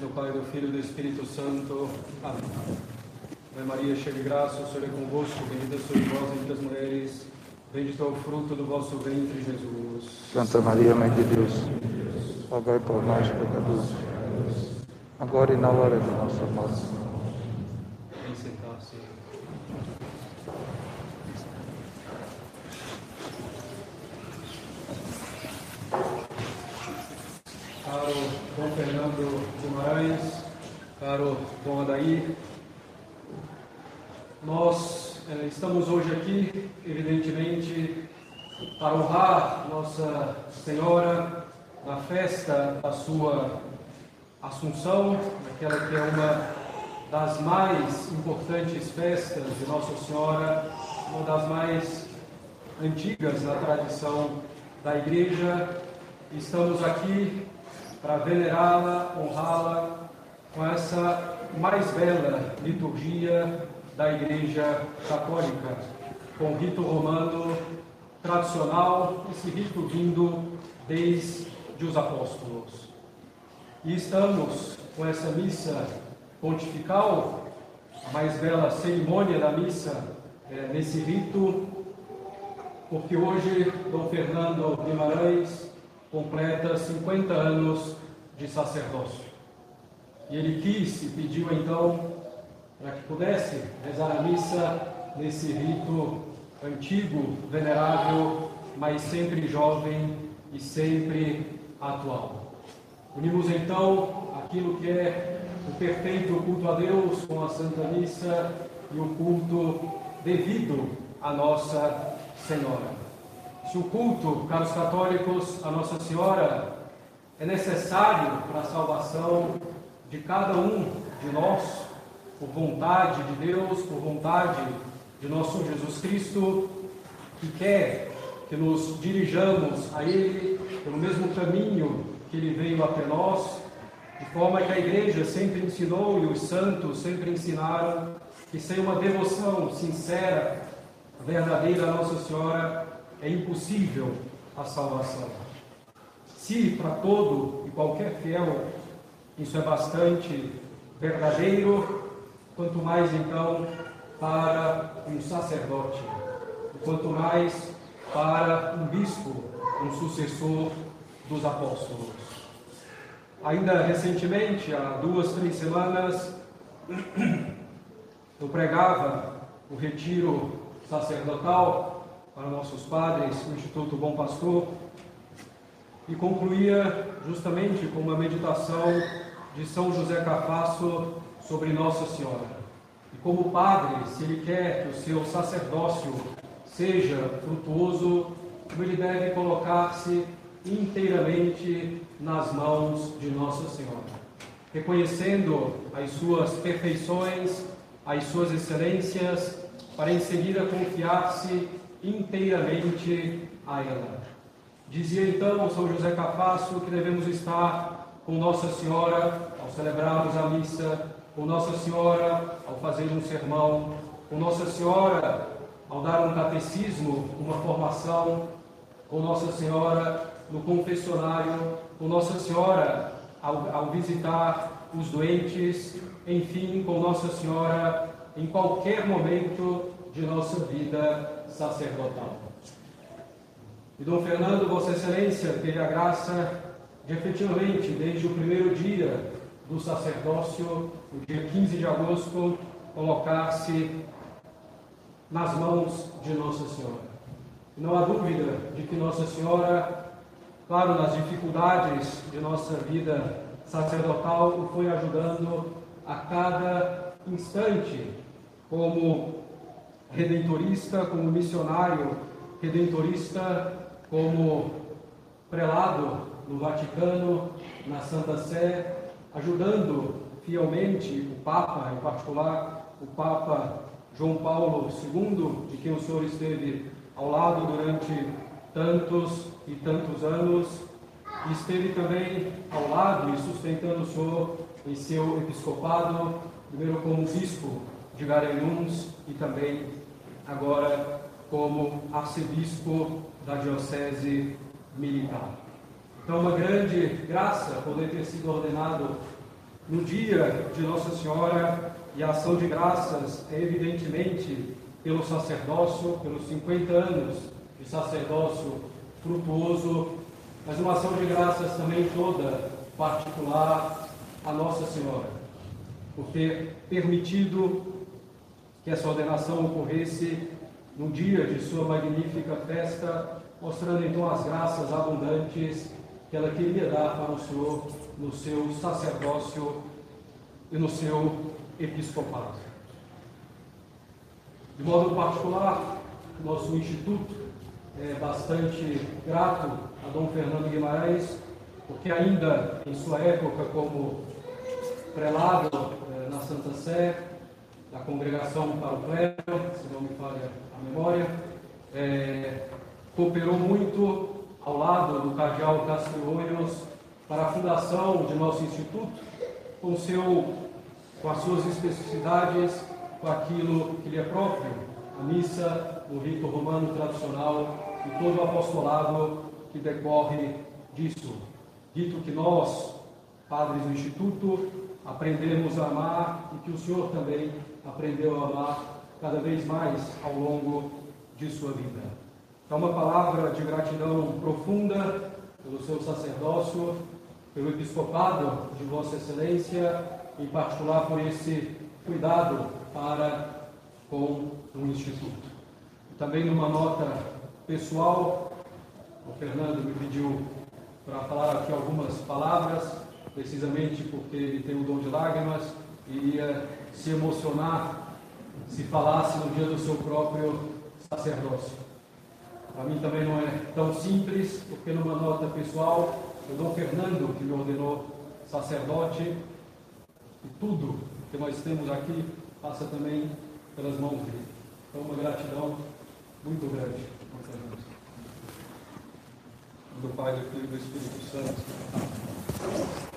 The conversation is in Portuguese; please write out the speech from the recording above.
do Pai, do Filho e do Espírito Santo. Amém. Ave Maria, cheia de graça, o Senhor é convosco, bendita sois vós entre as mulheres, bendito é o fruto do vosso ventre, Jesus. Santa Maria, Mãe de Deus, rogai por nós, pecadores, agora e na hora de nossa morte. Vem sentar-se. Caro Dom Fernando Guimarães, caro Dom Adair, nós eh, estamos hoje aqui, evidentemente, para honrar Nossa Senhora na festa da sua Assunção, aquela que é uma das mais importantes festas de Nossa Senhora, uma das mais antigas na tradição da Igreja. Estamos aqui para venerá-la, honrá-la com essa mais bela liturgia da Igreja Católica, com rito romano tradicional, esse rito vindo desde os apóstolos. E estamos com essa missa pontifical, a mais bela cerimônia da missa, é, nesse rito, porque hoje Dom Fernando Guimarães completa 50 anos de sacerdócio. E ele quis e pediu então para que pudesse rezar a missa nesse rito antigo, venerável, mas sempre jovem e sempre atual. Unimos então aquilo que é o perfeito culto a Deus com a Santa Missa e o culto devido à Nossa Senhora. Se o culto, caros católicos, a Nossa Senhora é necessário para a salvação de cada um de nós, por vontade de Deus, por vontade de nosso Jesus Cristo, que quer que nos dirijamos a Ele pelo mesmo caminho que ele veio até nós, de forma que a igreja sempre ensinou e os santos sempre ensinaram que sem uma devoção sincera, verdadeira a Nossa Senhora, é impossível a salvação. Se para todo e qualquer fiel isso é bastante verdadeiro, quanto mais então para um sacerdote, quanto mais para um bispo, um sucessor dos apóstolos. Ainda recentemente, há duas, três semanas, eu pregava o retiro sacerdotal para nossos padres no Instituto Bom Pastor e concluía justamente com uma meditação de São José Cafasso sobre Nossa Senhora. E como padre, se ele quer que o seu sacerdócio seja frutuoso, ele deve colocar-se inteiramente nas mãos de Nossa Senhora, reconhecendo as suas perfeições, as suas excelências, para em seguida confiar-se inteiramente a ela. Dizia então São José Cafasso que devemos estar com Nossa Senhora ao celebrarmos a missa, com Nossa Senhora ao fazer um sermão, com Nossa Senhora ao dar um catecismo, uma formação, com Nossa Senhora no confessionário, com Nossa Senhora ao, ao visitar os doentes, enfim, com Nossa Senhora em qualquer momento de nossa vida sacerdotal. E Dom Fernando, Vossa Excelência, teve a graça de efetivamente, desde o primeiro dia do sacerdócio, o dia 15 de agosto, colocar-se nas mãos de Nossa Senhora. Não há dúvida de que Nossa Senhora claro, nas dificuldades de nossa vida sacerdotal, foi ajudando a cada instante, como redentorista, como missionário redentorista, como prelado no Vaticano, na Santa Sé, ajudando fielmente o Papa, em particular o Papa João Paulo II, de quem o senhor esteve ao lado durante tantos e tantos anos, e esteve também ao lado e sustentando o Senhor em seu episcopado, primeiro como bispo de Garanhuns e também agora como arcebispo da Diocese Militar. Então, uma grande graça poder ter sido ordenado no dia de Nossa Senhora e a ação de graças é evidentemente pelo sacerdócio, pelos 50 anos de sacerdócio frutuoso, mas uma ação de graças também toda particular a Nossa Senhora, por ter permitido que essa ordenação ocorresse no dia de sua magnífica festa, mostrando então as graças abundantes que ela queria dar para o Senhor no seu sacerdócio e no seu episcopado. De modo particular, nosso instituto é bastante grato a Dom Fernando Guimarães, porque ainda em sua época como prelado é, na Santa Sé, da congregação para o clero, se não me falha a memória, é, cooperou muito ao lado do cardeal Castellonius para a fundação de nosso instituto, com, seu, com as suas especificidades, com aquilo que lhe é próprio, a missa, o rito romano tradicional e todo o apostolado que decorre disso. Dito que nós, padres do Instituto, aprendemos a amar e que o Senhor também aprendeu a amar cada vez mais ao longo de sua vida. É uma palavra de gratidão profunda pelo seu sacerdócio, pelo episcopado de Vossa Excelência, em particular por esse cuidado para com o Instituto. Também numa nota pessoal, o Fernando me pediu para falar aqui algumas palavras, precisamente porque ele tem o dom de lágrimas iria se emocionar se falasse no dia do seu próprio sacerdócio. Para mim também não é tão simples, porque numa nota pessoal, o Dom Fernando, que me ordenou sacerdote, e tudo que nós temos aqui passa também pelas mãos dele. Então, uma gratidão muito grande. Do Pai, do Filho e do Espírito Santo.